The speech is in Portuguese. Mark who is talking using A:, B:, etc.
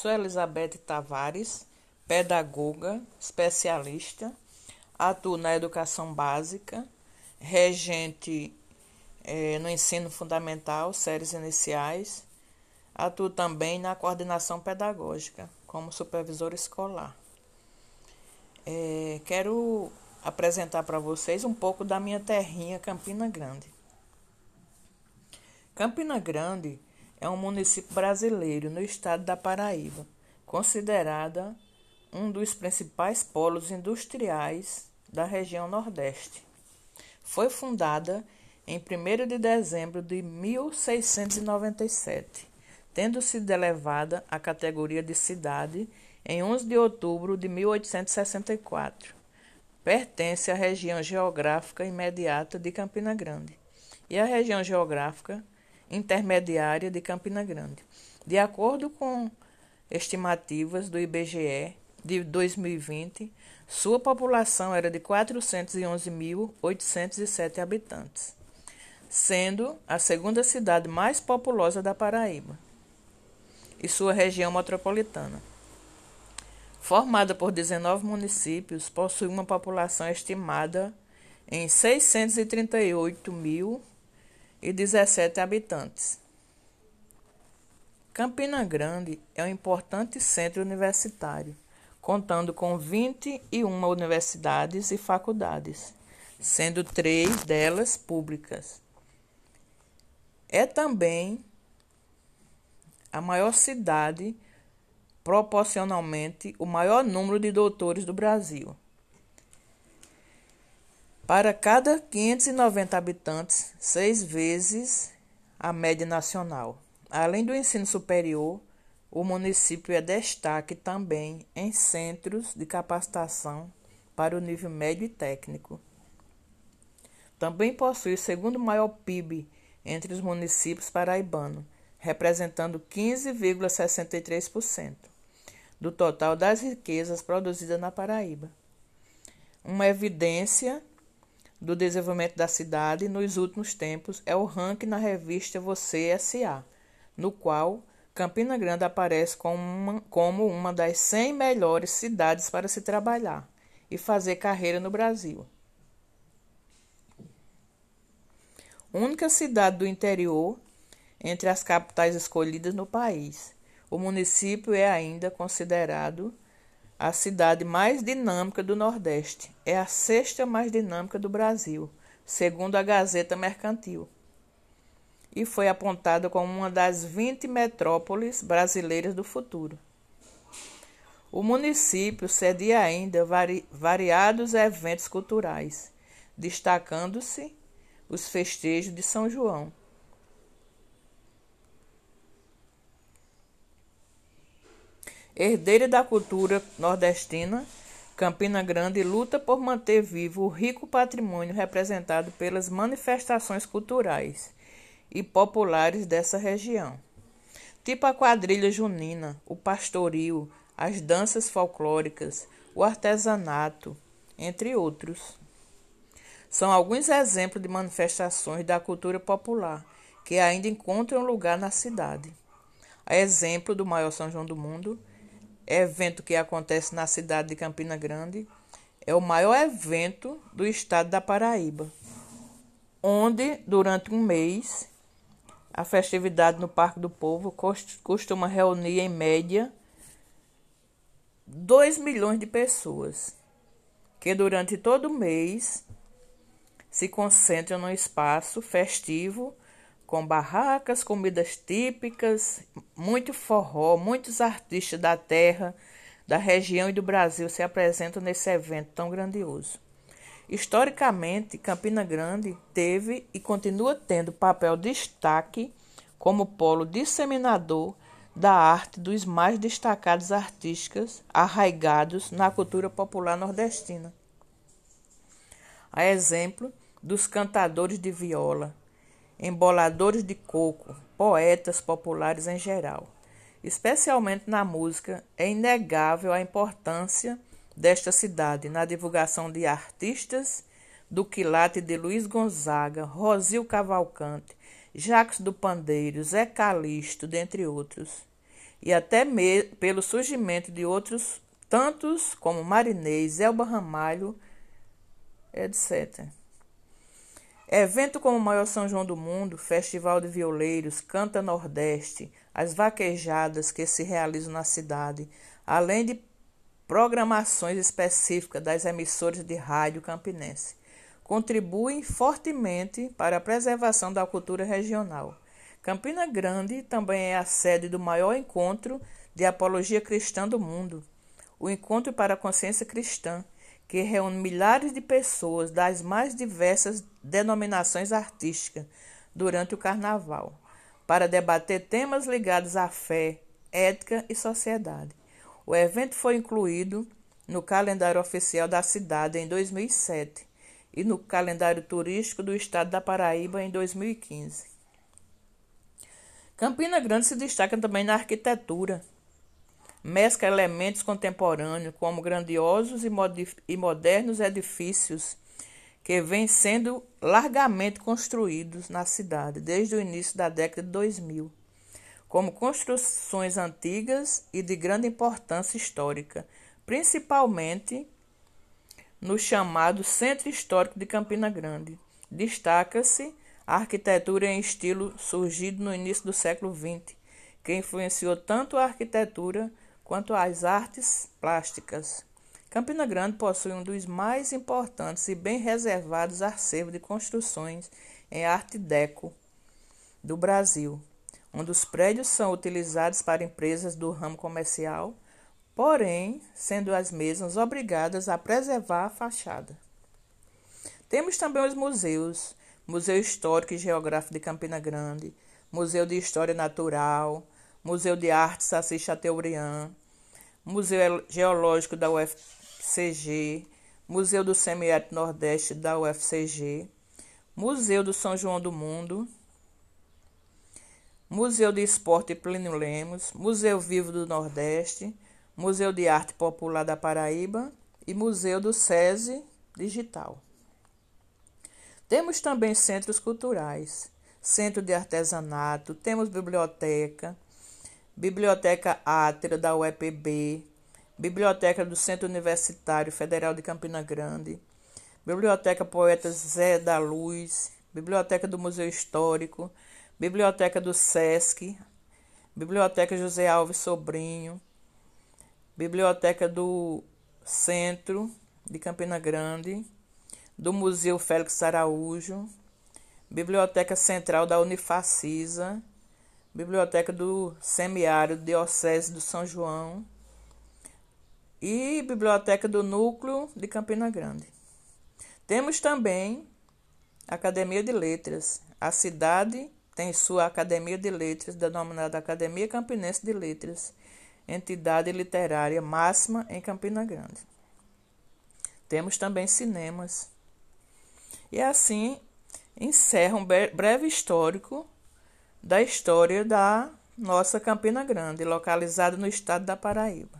A: Sou Elizabeth Tavares, pedagoga, especialista, atuo na educação básica, regente eh, no ensino fundamental, séries iniciais, atuo também na coordenação pedagógica, como supervisor escolar. É, quero apresentar para vocês um pouco da minha terrinha Campina Grande. Campina Grande é um município brasileiro no estado da Paraíba, considerada um dos principais polos industriais da região Nordeste. Foi fundada em 1 de dezembro de 1697, tendo sido elevada à categoria de cidade em 11 de outubro de 1864. Pertence à região geográfica imediata de Campina Grande e à região geográfica intermediária de Campina Grande. De acordo com estimativas do IBGE de 2020, sua população era de 411.807 habitantes, sendo a segunda cidade mais populosa da Paraíba e sua região metropolitana. Formada por 19 municípios, possui uma população estimada em 638.017 habitantes. Campina Grande é um importante centro universitário, contando com 21 universidades e faculdades, sendo três delas públicas. É também a maior cidade proporcionalmente o maior número de doutores do Brasil. Para cada 590 habitantes, seis vezes a média nacional. Além do ensino superior, o município é destaque também em centros de capacitação para o nível médio e técnico. Também possui o segundo maior PIB entre os municípios paraibanos, representando 15,63% do total das riquezas produzidas na Paraíba. Uma evidência do desenvolvimento da cidade nos últimos tempos é o ranking na revista Você SA, no qual Campina Grande aparece como uma, como uma das 100 melhores cidades para se trabalhar e fazer carreira no Brasil. Única cidade do interior entre as capitais escolhidas no país o município é ainda considerado a cidade mais dinâmica do Nordeste. É a sexta mais dinâmica do Brasil, segundo a Gazeta Mercantil. E foi apontada como uma das 20 metrópoles brasileiras do futuro. O município cedia ainda vari variados eventos culturais, destacando-se os festejos de São João, Herdeira da cultura nordestina, Campina Grande luta por manter vivo o rico patrimônio representado pelas manifestações culturais e populares dessa região, tipo a quadrilha junina, o pastoril, as danças folclóricas, o artesanato, entre outros. São alguns exemplos de manifestações da cultura popular que ainda encontram lugar na cidade. A exemplo do maior São João do mundo, evento que acontece na cidade de Campina Grande, é o maior evento do estado da Paraíba, onde, durante um mês, a festividade no Parque do Povo costuma reunir, em média, 2 milhões de pessoas, que durante todo o mês se concentram no espaço festivo com barracas, comidas típicas, muito forró, muitos artistas da terra, da região e do Brasil se apresentam nesse evento tão grandioso. Historicamente, Campina Grande teve e continua tendo papel de destaque como polo disseminador da arte dos mais destacados artistas arraigados na cultura popular nordestina. A exemplo dos cantadores de viola, emboladores de coco, poetas populares em geral. Especialmente na música, é inegável a importância desta cidade na divulgação de artistas do quilate de Luiz Gonzaga, Rosil Cavalcante, Jacques do Pandeiro, Zé Calixto, dentre outros. e até pelo surgimento de outros tantos como Marinês, Elba Ramalho, etc. Evento como o maior São João do mundo, Festival de Violeiros, Canta Nordeste, as vaquejadas que se realizam na cidade, além de programações específicas das emissoras de rádio campinense, contribuem fortemente para a preservação da cultura regional. Campina Grande também é a sede do maior encontro de apologia cristã do mundo, o Encontro para a Consciência Cristã, que reúne milhares de pessoas das mais diversas denominações artísticas durante o carnaval, para debater temas ligados à fé, ética e sociedade. O evento foi incluído no calendário oficial da cidade em 2007 e no calendário turístico do estado da Paraíba em 2015. Campina Grande se destaca também na arquitetura. Mescla elementos contemporâneos como grandiosos e modernos edifícios que vêm sendo largamente construídos na cidade desde o início da década de 2000, como construções antigas e de grande importância histórica, principalmente no chamado Centro Histórico de Campina Grande. Destaca-se a arquitetura em estilo surgido no início do século XX, que influenciou tanto a arquitetura quanto as artes plásticas. Campina Grande possui um dos mais importantes e bem reservados acervos de construções em arte deco do Brasil, onde os prédios são utilizados para empresas do ramo comercial, porém sendo as mesmas obrigadas a preservar a fachada. Temos também os museus, Museu Histórico e Geográfico de Campina Grande, Museu de História Natural, Museu de Arte Saci Chateaubriand, Museu Geológico da UFCG, Museu do Semiárido Nordeste da UFCG, Museu do São João do Mundo, Museu de Esporte Plínio Lemos, Museu Vivo do Nordeste, Museu de Arte Popular da Paraíba e Museu do SESI Digital. Temos também centros culturais, centro de artesanato, temos biblioteca, biblioteca Átria da UEPB, biblioteca do Centro Universitário Federal de Campina Grande, biblioteca Poeta Zé da Luz, biblioteca do Museu Histórico, biblioteca do SESC, biblioteca José Alves Sobrinho, biblioteca do Centro de Campina Grande, do Museu Félix Araújo, Biblioteca Central da Unifacisa, Biblioteca do Semiário Diocese do São João e Biblioteca do Núcleo de Campina Grande. Temos também Academia de Letras. A cidade tem sua Academia de Letras, denominada Academia Campinense de Letras, entidade literária máxima em Campina Grande. Temos também cinemas. E assim encerra um breve histórico da história da nossa Campina Grande, localizada no estado da Paraíba.